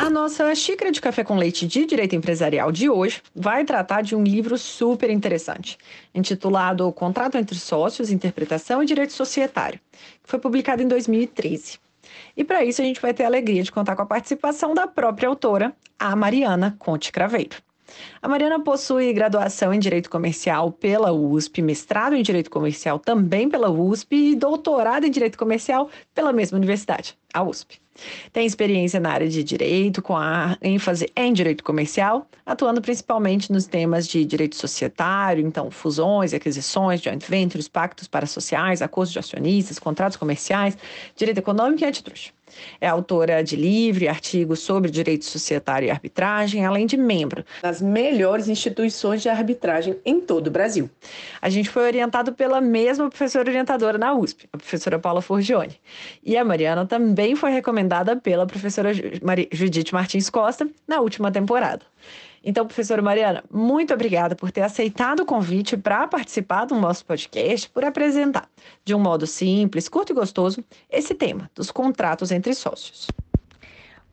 A nossa xícara de café com leite de direito empresarial de hoje vai tratar de um livro super interessante, intitulado Contrato entre Sócios, Interpretação e Direito Societário, que foi publicado em 2013. E para isso a gente vai ter a alegria de contar com a participação da própria autora, a Mariana Conte Craveiro. A Mariana possui graduação em Direito Comercial pela USP, mestrado em Direito Comercial também pela USP e doutorado em Direito Comercial pela mesma universidade, a USP. Tem experiência na área de direito, com a ênfase em direito comercial, atuando principalmente nos temas de direito societário, então fusões, aquisições, joint ventures, pactos parasociais, acordos de acionistas, contratos comerciais, direito econômico e antitruste. É autora de livro e artigos sobre direito societário e arbitragem, além de membro das melhores instituições de arbitragem em todo o Brasil. A gente foi orientado pela mesma professora orientadora na USP, a professora Paula Forgione. E a Mariana também foi recomendada pela professora Judite Martins Costa na última temporada. Então, professora Mariana, muito obrigada por ter aceitado o convite para participar do nosso podcast, por apresentar, de um modo simples, curto e gostoso, esse tema dos contratos entre sócios.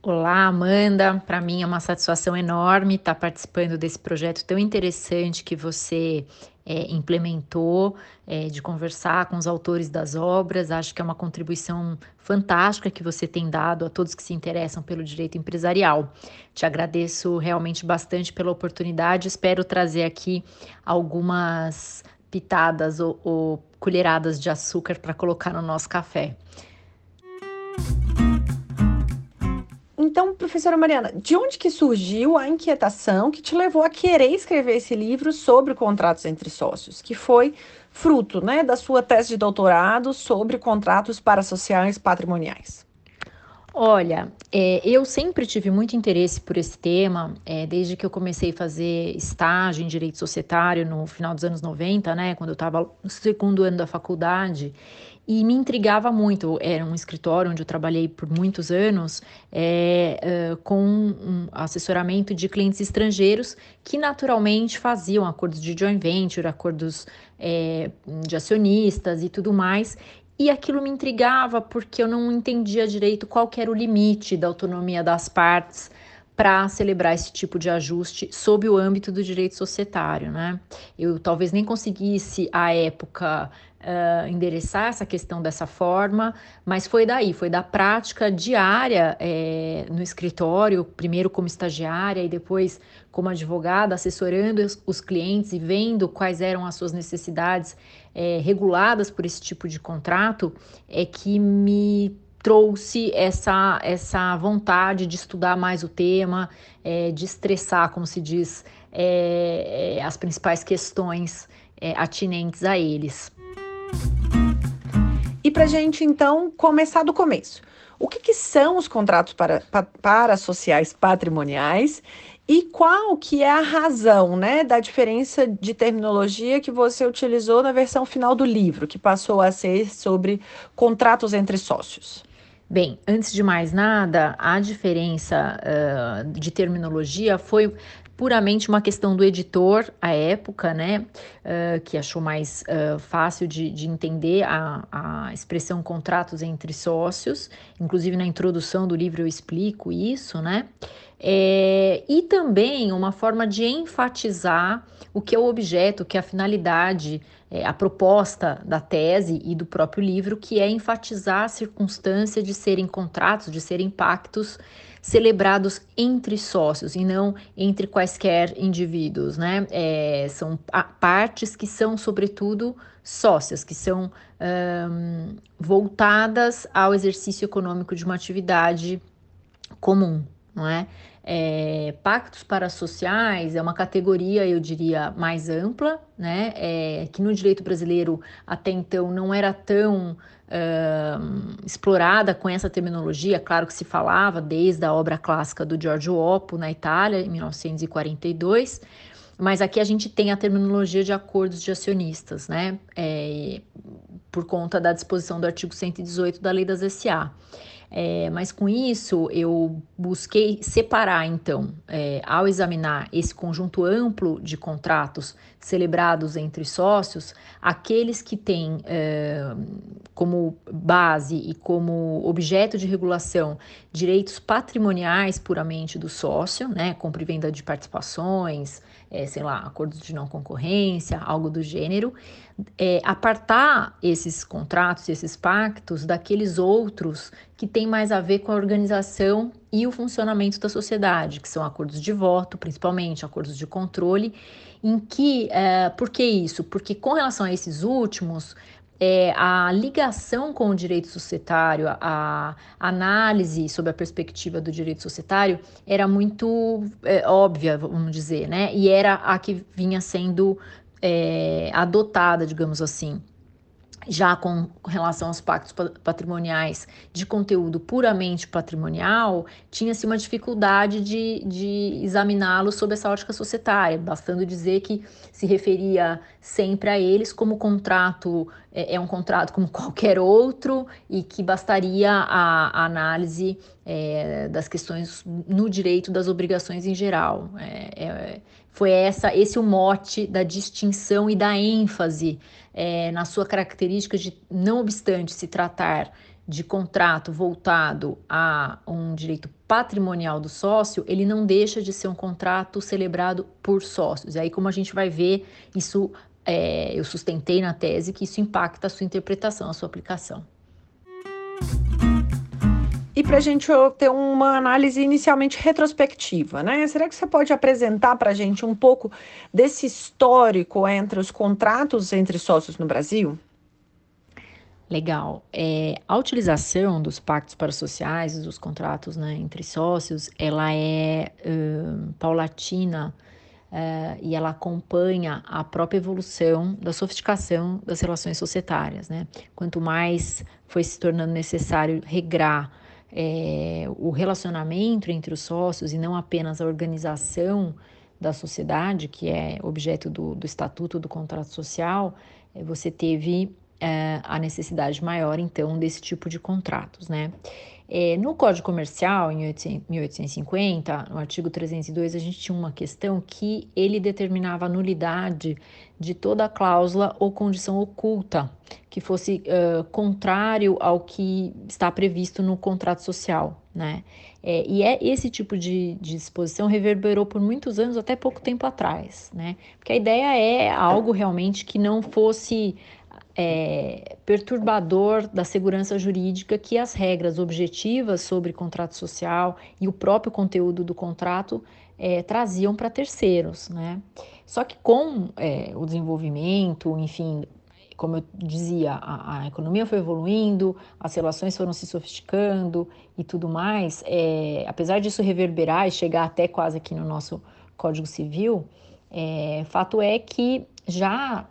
Olá, Amanda. Para mim é uma satisfação enorme estar participando desse projeto tão interessante que você é, implementou, é, de conversar com os autores das obras. Acho que é uma contribuição fantástica que você tem dado a todos que se interessam pelo direito empresarial. Te agradeço realmente bastante pela oportunidade. Espero trazer aqui algumas pitadas ou, ou colheradas de açúcar para colocar no nosso café. Então, professora Mariana, de onde que surgiu a inquietação que te levou a querer escrever esse livro sobre contratos entre sócios, que foi fruto né, da sua tese de doutorado sobre contratos parasociais patrimoniais? Olha, é, eu sempre tive muito interesse por esse tema, é, desde que eu comecei a fazer estágio em direito societário no final dos anos 90, né, quando eu estava no segundo ano da faculdade e me intrigava muito. Era um escritório onde eu trabalhei por muitos anos é, uh, com um assessoramento de clientes estrangeiros que naturalmente faziam acordos de joint venture, acordos é, de acionistas e tudo mais. E aquilo me intrigava porque eu não entendia direito qual era o limite da autonomia das partes para celebrar esse tipo de ajuste sob o âmbito do direito societário, né? Eu talvez nem conseguisse à época uh, endereçar essa questão dessa forma, mas foi daí, foi da prática diária é, no escritório, primeiro como estagiária e depois como advogada, assessorando os, clientes e vendo quais eram as suas necessidades é, reguladas por esse tipo de contrato, é que me trouxe essa, essa vontade de estudar mais o tema, é, de estressar, como se diz, é, as principais questões é, atinentes a eles. E para gente, então, começar do começo. O que, que são os contratos para, para, para sociais patrimoniais e qual que é a razão né, da diferença de terminologia que você utilizou na versão final do livro, que passou a ser sobre contratos entre sócios? Bem, antes de mais nada, a diferença uh, de terminologia foi puramente uma questão do editor à época, né, uh, que achou mais uh, fácil de, de entender a, a expressão contratos entre sócios, inclusive na introdução do livro eu explico isso, né, é, e também uma forma de enfatizar o que é o objeto, o que é a finalidade, é, a proposta da tese e do próprio livro, que é enfatizar a circunstância de serem contratos, de serem pactos celebrados entre sócios e não entre quaisquer indivíduos, né? É, são partes que são, sobretudo, sócias, que são um, voltadas ao exercício econômico de uma atividade comum, não é? É, pactos parasociais é uma categoria, eu diria, mais ampla, né? É, que no direito brasileiro até então não era tão uh, explorada com essa terminologia. Claro que se falava desde a obra clássica do Giorgio Oppo na Itália, em 1942, mas aqui a gente tem a terminologia de acordos de acionistas, né? É, por conta da disposição do artigo 118 da Lei das SA. É, mas com isso eu busquei separar, então, é, ao examinar esse conjunto amplo de contratos celebrados entre sócios, aqueles que têm é, como base e como objeto de regulação direitos patrimoniais puramente do sócio, né, compra e venda de participações, é, sei lá, acordos de não concorrência, algo do gênero, é, apartar esses contratos, esses pactos daqueles outros que têm mais a ver com a organização e o funcionamento da sociedade, que são acordos de voto, principalmente acordos de controle, em que, é, por que isso? Porque com relação a esses últimos, é, a ligação com o direito societário, a, análise sobre a perspectiva do direito societário era muito é, óbvia, vamos dizer, né? E era a que vinha sendo é, adotada, digamos assim já com relação aos pactos patrimoniais de conteúdo puramente patrimonial, tinha-se uma dificuldade de, de examiná-los sob essa ótica societária, bastando dizer que se referia sempre a eles como contrato, é, é um contrato como qualquer outro e que bastaria a, a análise é, das questões no direito das obrigações em geral. É, é foi essa, esse o mote da distinção e da ênfase é, na sua característica de, não obstante se tratar de contrato voltado a um direito patrimonial do sócio, ele não deixa de ser um contrato celebrado por sócios. E aí, como a gente vai ver, isso é, eu sustentei na tese que isso impacta a sua interpretação, a sua aplicação. E para a gente ter uma análise inicialmente retrospectiva, né? Será que você pode apresentar para a gente um pouco desse histórico entre os contratos entre sócios no Brasil? Legal. É, a utilização dos pactos parasociais, dos contratos né, entre sócios, ela é uh, paulatina uh, e ela acompanha a própria evolução da sofisticação das relações societárias. Né? Quanto mais foi se tornando necessário regrar é, o relacionamento entre os sócios e não apenas a organização da sociedade, que é objeto do, do estatuto do contrato social, é, você teve é, a necessidade maior, então, desse tipo de contratos, né? É, no Código Comercial, em 1850, no artigo 302, a gente tinha uma questão que ele determinava a nulidade de toda cláusula ou condição oculta que fosse uh, contrário ao que está previsto no contrato social, né? É, e é esse tipo de, de disposição reverberou por muitos anos, até pouco tempo atrás, né? Porque a ideia é algo realmente que não fosse é, perturbador da segurança jurídica que as regras objetivas sobre contrato social e o próprio conteúdo do contrato é, traziam para terceiros, né? Só que com é, o desenvolvimento, enfim, como eu dizia, a, a, economia foi evoluindo, as relações foram se sofisticando e tudo mais, é, apesar disso reverberar e chegar até quase aqui no nosso Código Civil, é, fato é que já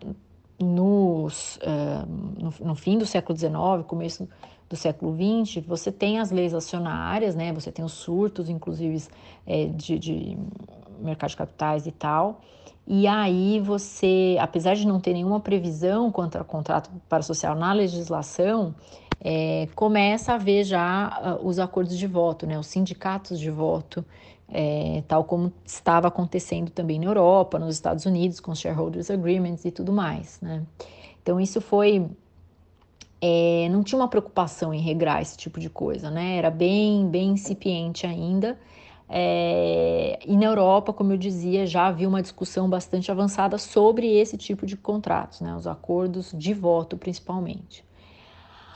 nos, uh, no, no, fim do século XIX, começo do século XX, você tem as leis acionárias, né? Você tem os surtos, inclusive, é, de, de mercado de capitais e tal. E aí você, apesar de não ter nenhuma previsão contra contrato para social na legislação, é, começa a ver já uh, os acordos de voto, né? Os sindicatos de voto é, tal como estava acontecendo também na Europa, nos Estados Unidos, com shareholders agreements e tudo mais. Né? Então, isso foi. É, não tinha uma preocupação em regrar esse tipo de coisa, né? Era bem, bem incipiente ainda. É, e na Europa, como eu dizia, já havia uma discussão bastante avançada sobre esse tipo de contratos, né? Os acordos de voto, principalmente.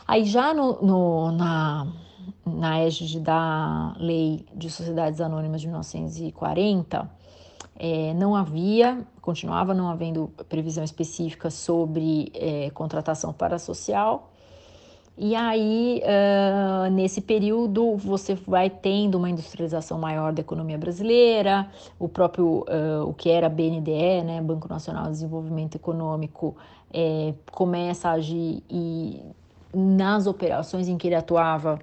Aí já no, no na, na égide da Lei de Sociedades Anônimas de 1940, é, não havia, continuava não havendo previsão específica sobre é, contratação social. E aí, uh, nesse período, você vai tendo uma industrialização maior da economia brasileira, o próprio, uh, o que era BNDE, né, Banco Nacional de Desenvolvimento Econômico, é, começa a agir e nas operações em que ele atuava,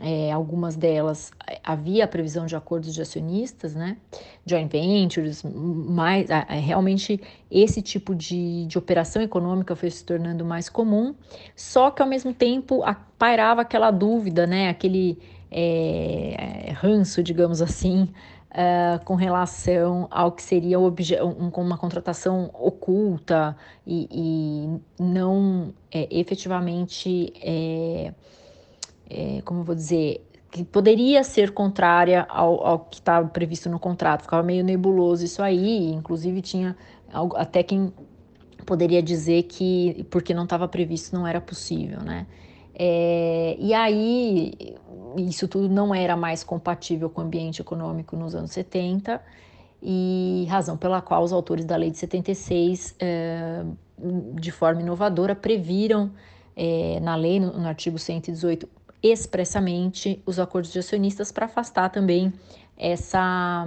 é, algumas delas havia a previsão de acordos de acionistas, né, joint ventures, mais realmente esse tipo de, de operação econômica foi se tornando mais comum, só que ao mesmo tempo pairava aquela dúvida, né, aquele é, ranço, digamos assim, Uh, com relação ao que seria um, uma contratação oculta e, e não é, efetivamente é, é, como eu vou dizer, que poderia ser contrária ao, ao que estava previsto no contrato. Ficava meio nebuloso isso aí, inclusive tinha até quem poderia dizer que porque não estava previsto não era possível, né? É, e aí isso tudo não era mais compatível com o ambiente econômico nos anos 70 e razão pela qual os autores da lei de 76, é, de forma inovadora, previram é, na lei, no, no artigo 118, expressamente os acordos de acionistas para afastar também essa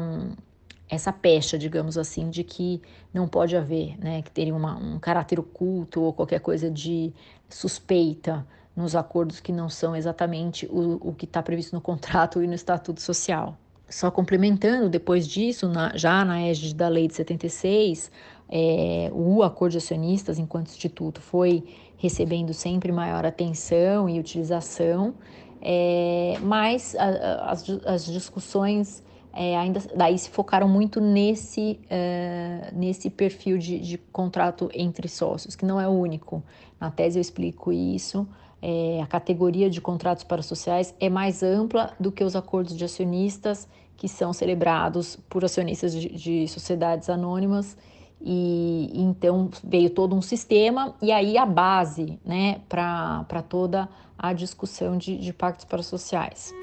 essa pecha, digamos assim, de que não pode haver, né, que teria uma, um caráter oculto ou qualquer coisa de suspeita nos acordos que não são exatamente o, o que está previsto no contrato e no estatuto social. Só complementando, depois disso, na, já na égide da lei de 76, é, o acordo de acionistas, enquanto instituto, foi recebendo sempre maior atenção e utilização, é, mas a, a, as, as, discussões é, ainda daí se focaram muito nesse, é, nesse perfil de, de, contrato entre sócios, que não é único. Na tese eu explico isso. É, a categoria de contratos parasociais é mais ampla do que os acordos de acionistas que são celebrados por acionistas de, de sociedades anônimas e então veio todo um sistema e aí a base né, para toda a discussão de, de pactos parasociais.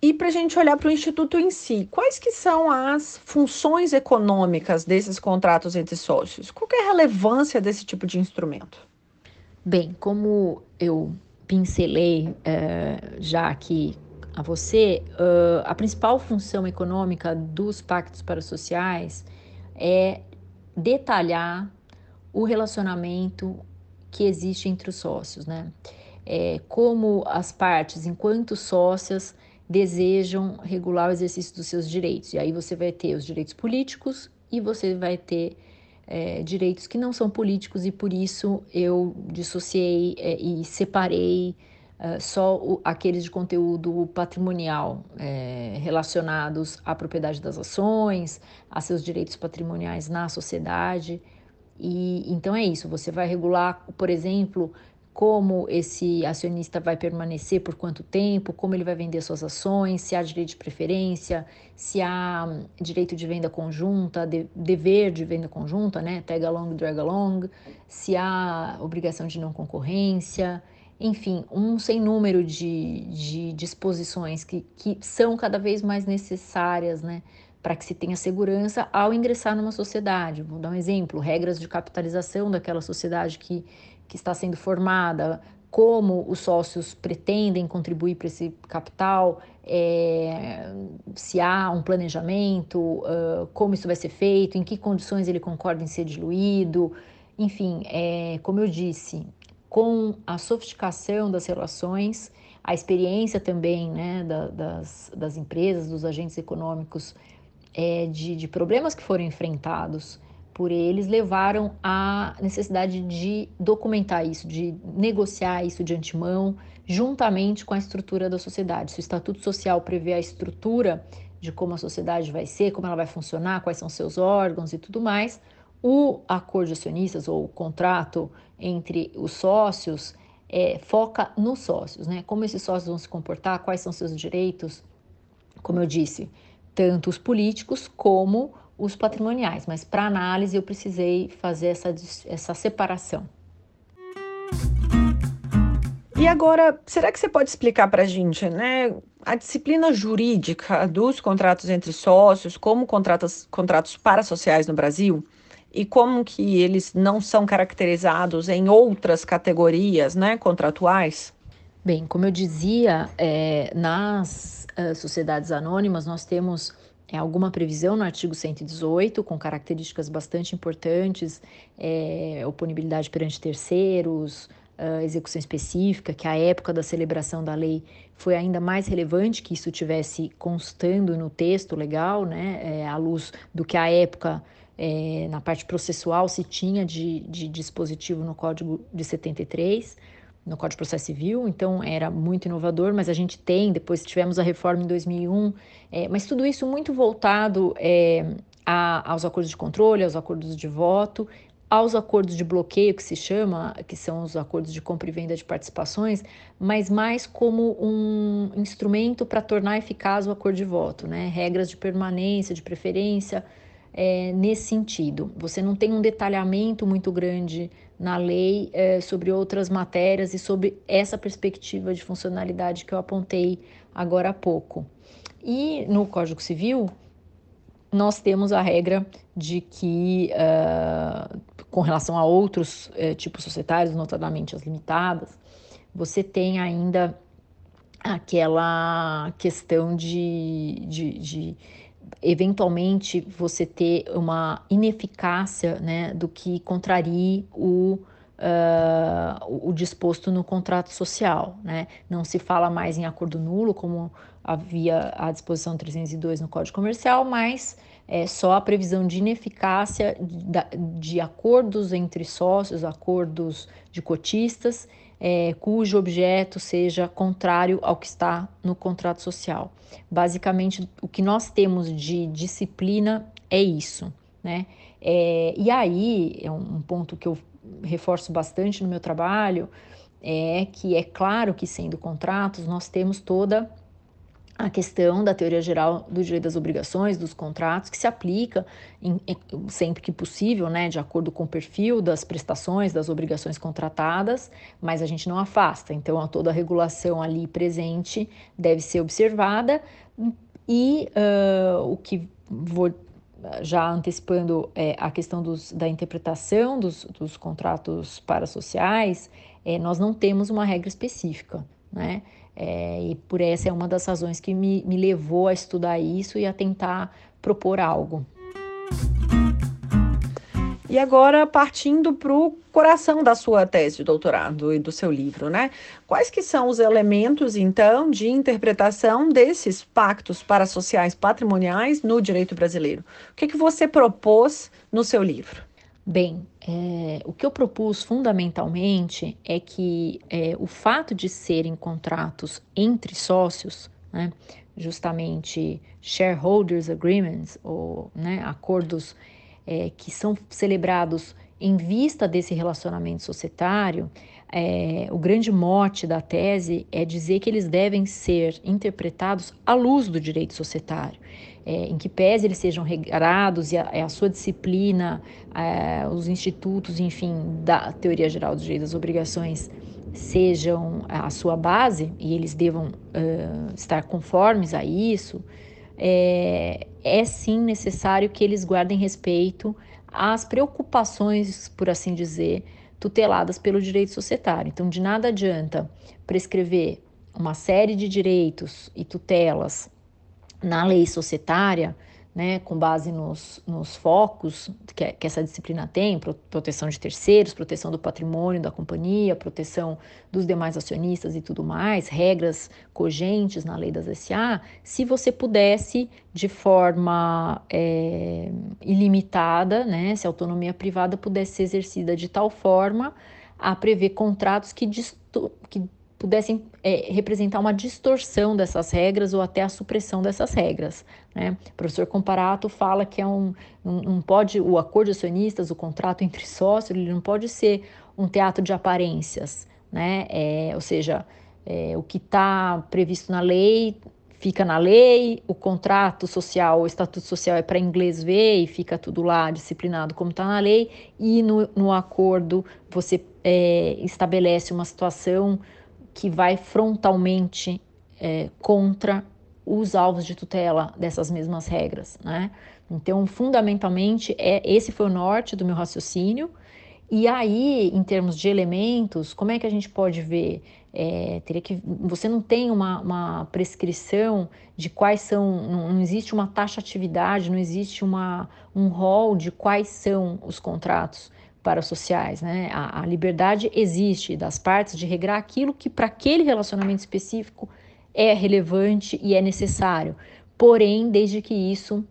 E para a gente olhar para o Instituto em si, quais que são as funções econômicas desses contratos entre sócios? Qual é a relevância desse tipo de instrumento? Bem, como eu pincelei é, já aqui a você, uh, a principal função econômica dos pactos parasociais é detalhar o relacionamento que existe entre os sócios, né? É, como as partes, enquanto sócias, desejam regular o exercício dos seus direitos. E aí você vai ter os direitos políticos e você vai ter é, direitos que não são políticos, e por isso eu dissociei é, e separei uh, só o, aqueles de conteúdo patrimonial é, relacionados à propriedade das ações, a seus direitos patrimoniais na sociedade. E então é isso, você vai regular, por exemplo, como esse acionista vai permanecer por quanto tempo, como ele vai vender suas ações, se há direito de preferência, se há hum, direito de venda conjunta, de, dever de venda conjunta, né, tag along, drag along, se há obrigação de não concorrência, enfim, um sem número de, de disposições que, que são cada vez mais necessárias, né, para que se tenha segurança ao ingressar numa sociedade. Vou dar um exemplo: regras de capitalização daquela sociedade que, que está sendo formada, como os sócios pretendem contribuir para esse capital, é, se há um planejamento, uh, como isso vai ser feito, em que condições ele concorda em ser diluído. Enfim, é, como eu disse, com a sofisticação das relações, a experiência também né, da, das, das empresas, dos agentes econômicos, é, de, de problemas que foram enfrentados por eles levaram à necessidade de documentar isso, de negociar isso de antemão, juntamente com a estrutura da sociedade. Se o Estatuto Social prevê a estrutura de como a sociedade vai ser, como ela vai funcionar, quais são seus órgãos e tudo mais, o acordo de acionistas ou o contrato entre os sócios é, foca nos sócios, né? Como esses sócios vão se comportar, quais são seus direitos, como eu disse, tanto os políticos como os patrimoniais. Mas para análise eu precisei fazer essa, essa separação. E agora, será que você pode explicar para a gente, né, a disciplina jurídica dos contratos entre sócios, como contratos, contratos parasociais no Brasil? E como que eles não são caracterizados em outras categorias né, contratuais? Bem, como eu dizia, é, nas uh, sociedades anônimas nós temos é, alguma previsão no artigo 118, com características bastante importantes, é, oponibilidade perante terceiros, uh, execução específica, que a época da celebração da lei foi ainda mais relevante que isso tivesse constando no texto legal, né, é, à luz do que a época é, na parte processual se tinha de, de dispositivo no Código de 73, no Código de Processo Civil, então era muito inovador, mas a gente tem, depois tivemos a reforma em 2001, é, mas tudo isso muito voltado é, a, aos acordos de controle, aos acordos de voto, aos acordos de bloqueio, que se chama, que são os acordos de compra e venda de participações, mas mais como um instrumento para tornar eficaz o acordo de voto, né? Regras de permanência, de preferência, é, nesse sentido. Você não tem um detalhamento muito grande na lei é, sobre outras matérias e sobre essa perspectiva de funcionalidade que eu apontei agora há pouco. E no Código Civil, nós temos a regra de que, uh, com relação a outros uh, tipos societários, notadamente as limitadas, você tem ainda aquela questão de, de, de eventualmente você ter uma ineficácia né, do que contrarie o, uh, o disposto no contrato social. Né? Não se fala mais em acordo nulo, como havia a disposição 302 no Código Comercial, mas é só a previsão de ineficácia de, de acordos entre sócios, acordos de cotistas, é, cujo objeto seja contrário ao que está no contrato social. Basicamente, o que nós temos de disciplina é isso, né? É, e aí, é um ponto que eu reforço bastante no meu trabalho, é que é claro que sendo contratos, nós temos toda a questão da teoria geral do direito das obrigações, dos contratos, que se aplica em, em, sempre que possível, né, de acordo com o perfil das prestações, das obrigações contratadas, mas a gente não afasta. Então, toda a regulação ali presente deve ser observada e uh, o que vou já antecipando é, a questão dos, da interpretação dos, dos contratos parasociais, é, nós não temos uma regra específica, né? É, e por essa é uma das razões que me, me levou a estudar isso e a tentar propor algo. E agora, partindo para o coração da sua tese de doutorado e do seu livro, né? Quais que são os elementos, então, de interpretação desses pactos parasociais patrimoniais no direito brasileiro? O que, que você propôs no seu livro? Bem, é, o que eu propus fundamentalmente é que é, o fato de serem contratos entre sócios, né, justamente shareholders agreements, ou né, acordos é, que são celebrados em vista desse relacionamento societário, é, o grande mote da tese é dizer que eles devem ser interpretados à luz do direito societário é, em que pese eles sejam regrados e a, a sua disciplina, é, os institutos, enfim, da teoria geral dos direitos das obrigações sejam a sua base e eles devam uh, estar conformes a isso, é, é sim necessário que eles guardem respeito às preocupações, por assim dizer, tuteladas pelo direito societário. Então, de nada adianta prescrever uma série de direitos e tutelas na lei societária, né, com base nos, nos focos que, que, essa disciplina tem, proteção de terceiros, proteção do patrimônio da companhia, proteção dos demais acionistas e tudo mais, regras cogentes na lei das SA, se você pudesse, de forma é, ilimitada, né, se a autonomia privada pudesse ser exercida de tal forma a prever contratos que, que pudessem é, representar uma distorção dessas regras ou até a supressão dessas regras. Né? O professor Comparato fala que é um, um, um, pode o acordo de acionistas, o contrato entre sócios, ele não pode ser um teatro de aparências, né? É, ou seja, é, o que está previsto na lei fica na lei, o contrato social, o estatuto social é para inglês ver e fica tudo lá disciplinado como está na lei, e no, no acordo você é, estabelece uma situação que vai frontalmente é, contra os alvos de tutela dessas mesmas regras, né? Então, fundamentalmente, é esse foi o norte do meu raciocínio. E aí, em termos de elementos, como é que a gente pode ver? É, teria que você não tem uma, uma prescrição de quais são, não, não, existe uma taxatividade, não existe uma, um rol de quais são os contratos parasociais, né? A, a liberdade existe das partes de regrar aquilo que para aquele relacionamento específico é relevante e é necessário. Porém, desde que isso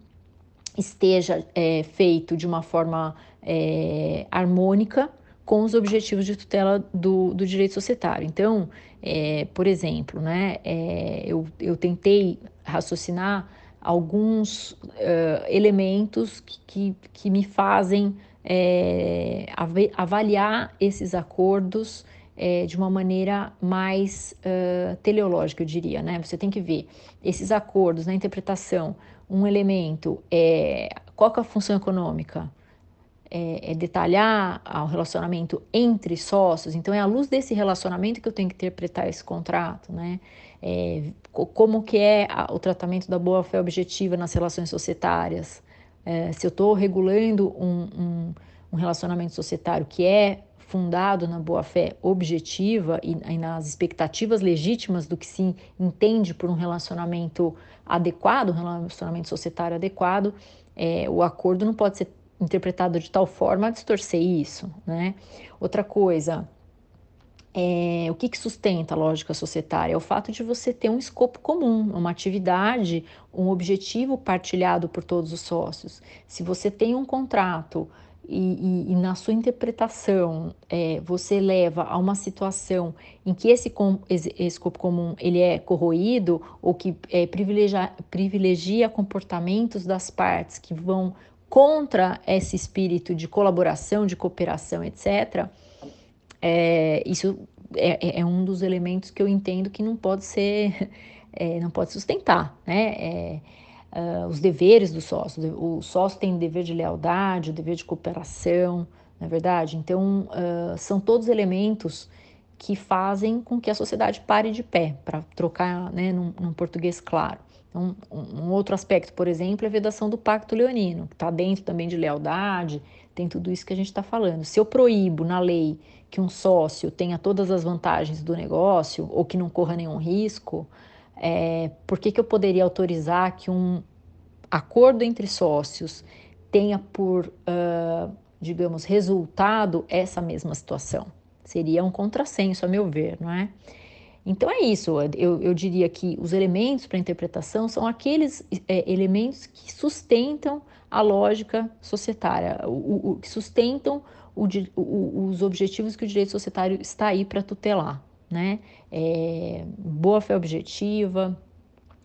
esteja é, feito de uma forma é, harmônica com os objetivos de tutela do, do direito societário. Então, é, por exemplo, né, é, eu, eu tentei raciocinar alguns uh, elementos que, que, que me fazem é, avaliar esses acordos é, de uma maneira mais uh, teleológica, eu diria, né? Você tem que ver esses acordos na interpretação, um elemento é qual é a função econômica, é, é, detalhar o relacionamento entre sócios, então é à luz desse relacionamento que eu tenho que interpretar esse contrato, né? É, como que é a, o tratamento da boa-fé objetiva nas relações societárias, é, se eu estou regulando um, um, um, relacionamento societário que é fundado na boa-fé objetiva e, e, nas expectativas legítimas do que se entende por um relacionamento adequado, um relacionamento societário adequado, é, o acordo não pode ser interpretado de tal forma a distorcer isso, né? Outra coisa, é, o que, que sustenta a lógica societária? É o fato de você ter um escopo comum, uma atividade, um objetivo partilhado por todos os sócios. Se você tem um contrato e, e, e na sua interpretação é, você leva a uma situação em que esse, com, esse, escopo comum ele é corroído ou que é, privilegia, privilegia comportamentos das partes que vão contra esse espírito de colaboração, de cooperação, etc., é, isso é, é, é, um dos elementos que eu entendo que não pode ser, é, não pode sustentar, né? Uh, os deveres do sócio. O sócio tem o dever de lealdade, o dever de cooperação, não é verdade? Então, uh, são todos elementos que fazem com que a sociedade pare de pé, para trocar né, num, num, português claro. Então, um, um, outro aspecto, por exemplo, é a vedação do Pacto Leonino, que está dentro também de lealdade, tem tudo isso que a gente está falando. Se eu proíbo na lei que um sócio tenha todas as vantagens do negócio ou que não corra nenhum risco, é, por que, que eu poderia autorizar que um acordo entre sócios tenha por, uh, digamos, resultado essa mesma situação? Seria um contrassenso, a meu ver, não é? Então é isso, eu, eu diria que os elementos para interpretação são aqueles é, elementos que sustentam a lógica societária, o, o que sustentam o, o, os objetivos que o direito societário está aí para tutelar, né? É, boa fé objetiva,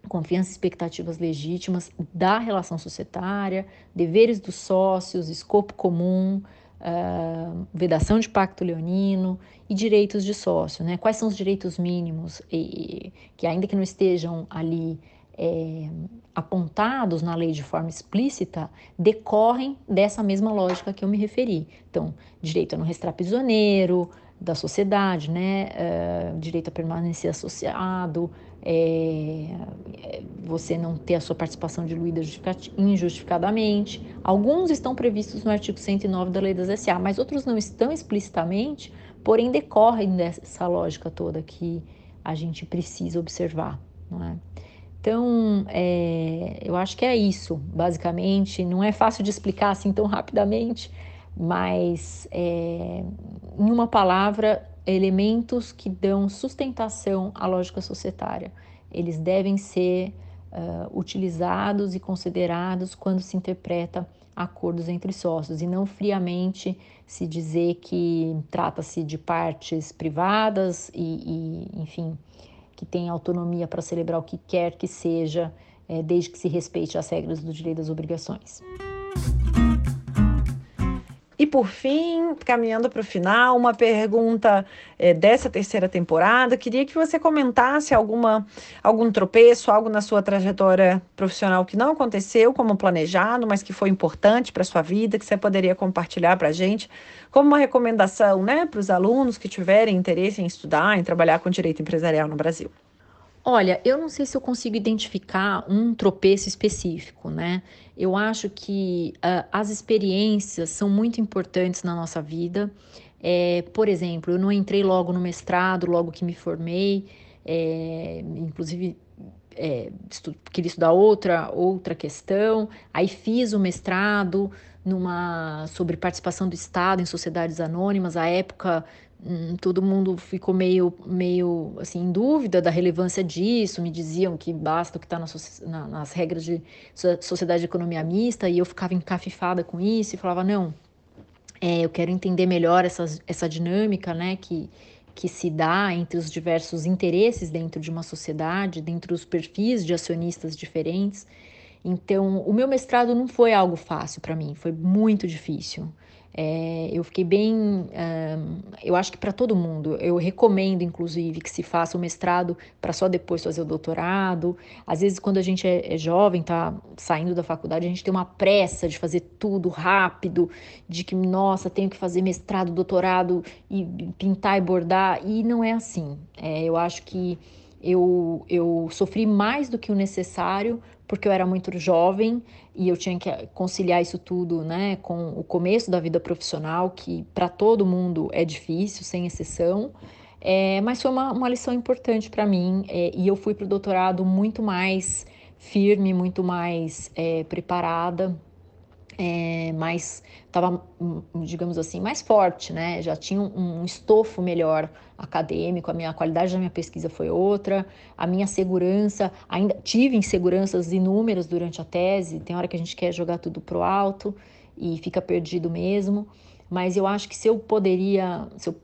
confiança e expectativas legítimas da relação societária, deveres dos sócios, escopo comum, uh, vedação de pacto leonino e direitos de sócio, né? Quais são os direitos mínimos e, que ainda que não estejam ali é, apontados na lei de forma explícita decorrem dessa mesma lógica que eu me referi. Então, direito a não restar prisioneiro da sociedade, né? Uh, direito a permanecer associado, é, você não ter a sua participação diluída injustificadamente. Alguns estão previstos no artigo 109 da Lei das SA, mas outros não estão explicitamente, porém decorrem dessa lógica toda que a gente precisa observar. Não é? Então, é, eu acho que é isso, basicamente. Não é fácil de explicar assim tão rapidamente, mas, é, em uma palavra, elementos que dão sustentação à lógica societária. Eles devem ser uh, utilizados e considerados quando se interpreta acordos entre sócios e não friamente se dizer que trata-se de partes privadas e, e enfim, que tem autonomia para celebrar o que quer que seja, é, desde que se respeite as regras do direito das obrigações. E por fim, caminhando para o final, uma pergunta é, dessa terceira temporada. Queria que você comentasse alguma, algum tropeço, algo na sua trajetória profissional que não aconteceu como planejado, mas que foi importante para a sua vida, que você poderia compartilhar para a gente, como uma recomendação né, para os alunos que tiverem interesse em estudar, em trabalhar com direito empresarial no Brasil. Olha, eu não sei se eu consigo identificar um tropeço específico, né? Eu acho que uh, as experiências são muito importantes na nossa vida. É, por exemplo, eu não entrei logo no mestrado, logo que me formei, é, inclusive é, estu queria estudar outra outra questão. Aí fiz o mestrado numa sobre participação do Estado em sociedades anônimas. À época Hum, todo mundo ficou meio, meio assim, em dúvida da relevância disso, me diziam que basta o que está nas, nas regras de sociedade de economia mista, e eu ficava encafifada com isso e falava, não, é, eu quero entender melhor essa, essa dinâmica né, que, que se dá entre os diversos interesses dentro de uma sociedade, dentro dos perfis de acionistas diferentes. Então, o meu mestrado não foi algo fácil para mim, foi muito difícil. É, eu fiquei bem. Um, eu acho que para todo mundo, eu recomendo, inclusive, que se faça o mestrado para só depois fazer o doutorado. Às vezes, quando a gente é, é jovem, tá saindo da faculdade, a gente tem uma pressa de fazer tudo rápido, de que, nossa, tenho que fazer mestrado, doutorado e pintar e bordar. E não é assim. É, eu acho que eu, eu sofri mais do que o necessário porque eu era muito jovem e eu tinha que conciliar isso tudo, né, com o começo da vida profissional, que para todo mundo é difícil, sem exceção. É, mas foi uma, uma lição importante para mim é, e eu fui para o doutorado muito mais firme, muito mais é, preparada é, mais, estava, digamos assim, mais forte, né? Já tinha um, um, estofo melhor acadêmico, a minha a qualidade da minha pesquisa foi outra, a minha segurança, ainda tive inseguranças inúmeras durante a tese, tem hora que a gente quer jogar tudo pro alto e fica perdido mesmo, mas eu acho que se eu poderia, se eu,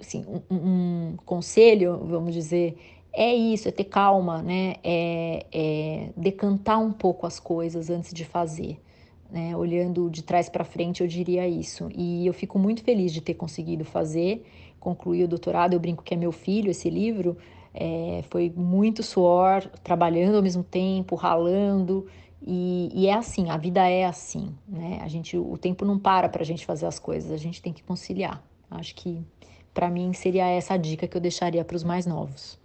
assim, um, um conselho, vamos dizer, é isso, é ter calma, né? É, é decantar um pouco as coisas antes de fazer. Né? Olhando de trás para frente, eu diria isso. E eu fico muito feliz de ter conseguido fazer, concluir o doutorado. Eu brinco que é meu filho esse livro. É, foi muito suor, trabalhando ao mesmo tempo, ralando. E, e, é assim, a vida é assim, né? A gente, o tempo não para para a gente fazer as coisas, a gente tem que conciliar. Acho que para mim seria essa a dica que eu deixaria para os mais novos.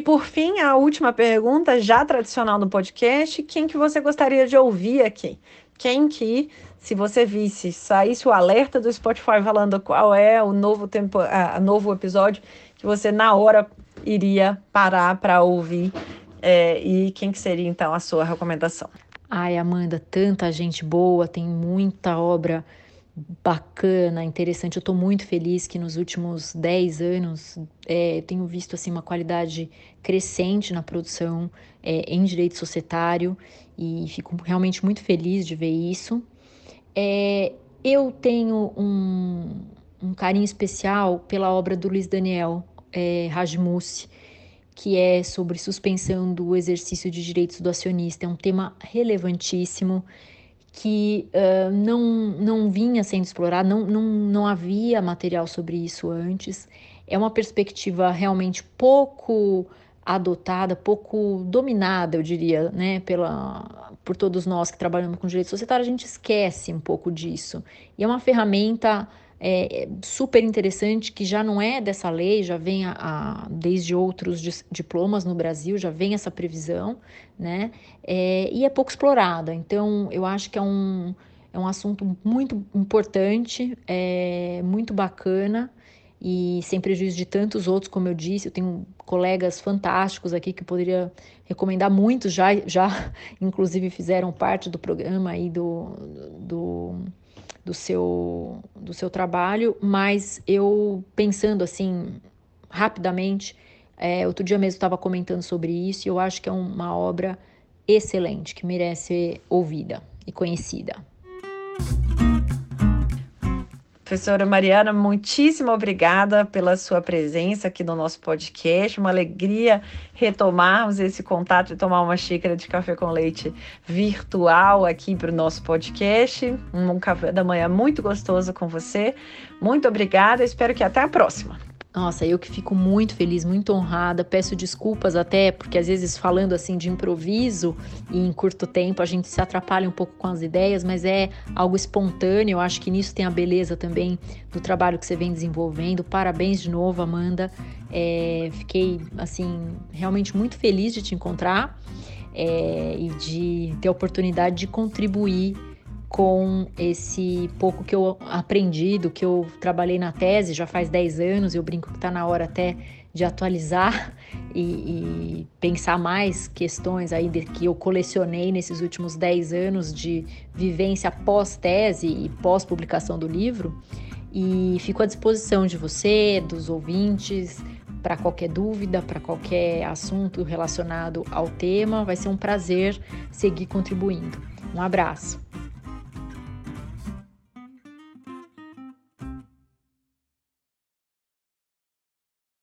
E por fim, a última pergunta, já tradicional no podcast, quem que você gostaria de ouvir aqui? Quem que, se você visse, saísse o alerta do Spotify falando qual é o novo tempo, a, novo episódio, que você na hora iria parar para ouvir é, e quem que seria então a sua recomendação? Ai, Amanda, tanta gente boa, tem muita obra bacana, interessante. Eu estou muito feliz que nos últimos 10 anos é, tenho visto assim uma qualidade crescente na produção é, em direito societário e fico realmente muito feliz de ver isso. É, eu tenho um, um, carinho especial pela obra do Luiz Daniel é, Rajmussi, que é sobre suspensão do exercício de direitos do acionista. É um tema relevantíssimo que uh, não, não vinha sendo explorado, não, não, não havia material sobre isso antes. É uma perspectiva realmente pouco adotada, pouco dominada, eu diria, né, pela, por todos nós que trabalhamos com direito societário, a gente esquece um pouco disso. E é uma ferramenta é, super interessante que já não é dessa lei, já vem a, a, desde outros diplomas no Brasil, já vem essa previsão, né? É, e é pouco explorada. Então, eu acho que é um, é um assunto muito importante, é, muito bacana. e sem prejuízo de tantos outros, como eu disse, eu tenho colegas fantásticos aqui que eu poderia recomendar muitos já, já inclusive fizeram parte do programa aí do, do, do, seu, do seu trabalho, mas eu pensando assim rapidamente, é, outro dia mesmo estava comentando sobre isso e eu acho que é uma obra excelente, que merece ser ouvida e conhecida. Professora Mariana, muitíssimo obrigada pela sua presença aqui no nosso podcast. Uma alegria retomarmos esse contato e tomar uma xícara de café com leite virtual aqui para o nosso podcast. Um café da manhã muito gostoso com você. Muito obrigada. Espero que até a próxima. Nossa, eu que fico muito feliz, muito honrada. Peço desculpas até, porque às vezes falando assim de improviso e em curto tempo a gente se atrapalha um pouco com as ideias, mas é algo espontâneo. Eu acho que nisso tem a beleza também do trabalho que você vem desenvolvendo. Parabéns de novo, Amanda. É, fiquei assim realmente muito feliz de te encontrar é, e de ter a oportunidade de contribuir com esse pouco que eu aprendi, do que eu trabalhei na tese, já faz 10 anos, eu brinco que está na hora até de atualizar e, e, pensar mais questões aí de, que eu colecionei nesses últimos 10 anos de vivência pós-tese e pós-publicação do livro. E fico à disposição de você, dos ouvintes, para qualquer dúvida, para qualquer assunto relacionado ao tema. Vai ser um prazer seguir contribuindo. Um abraço.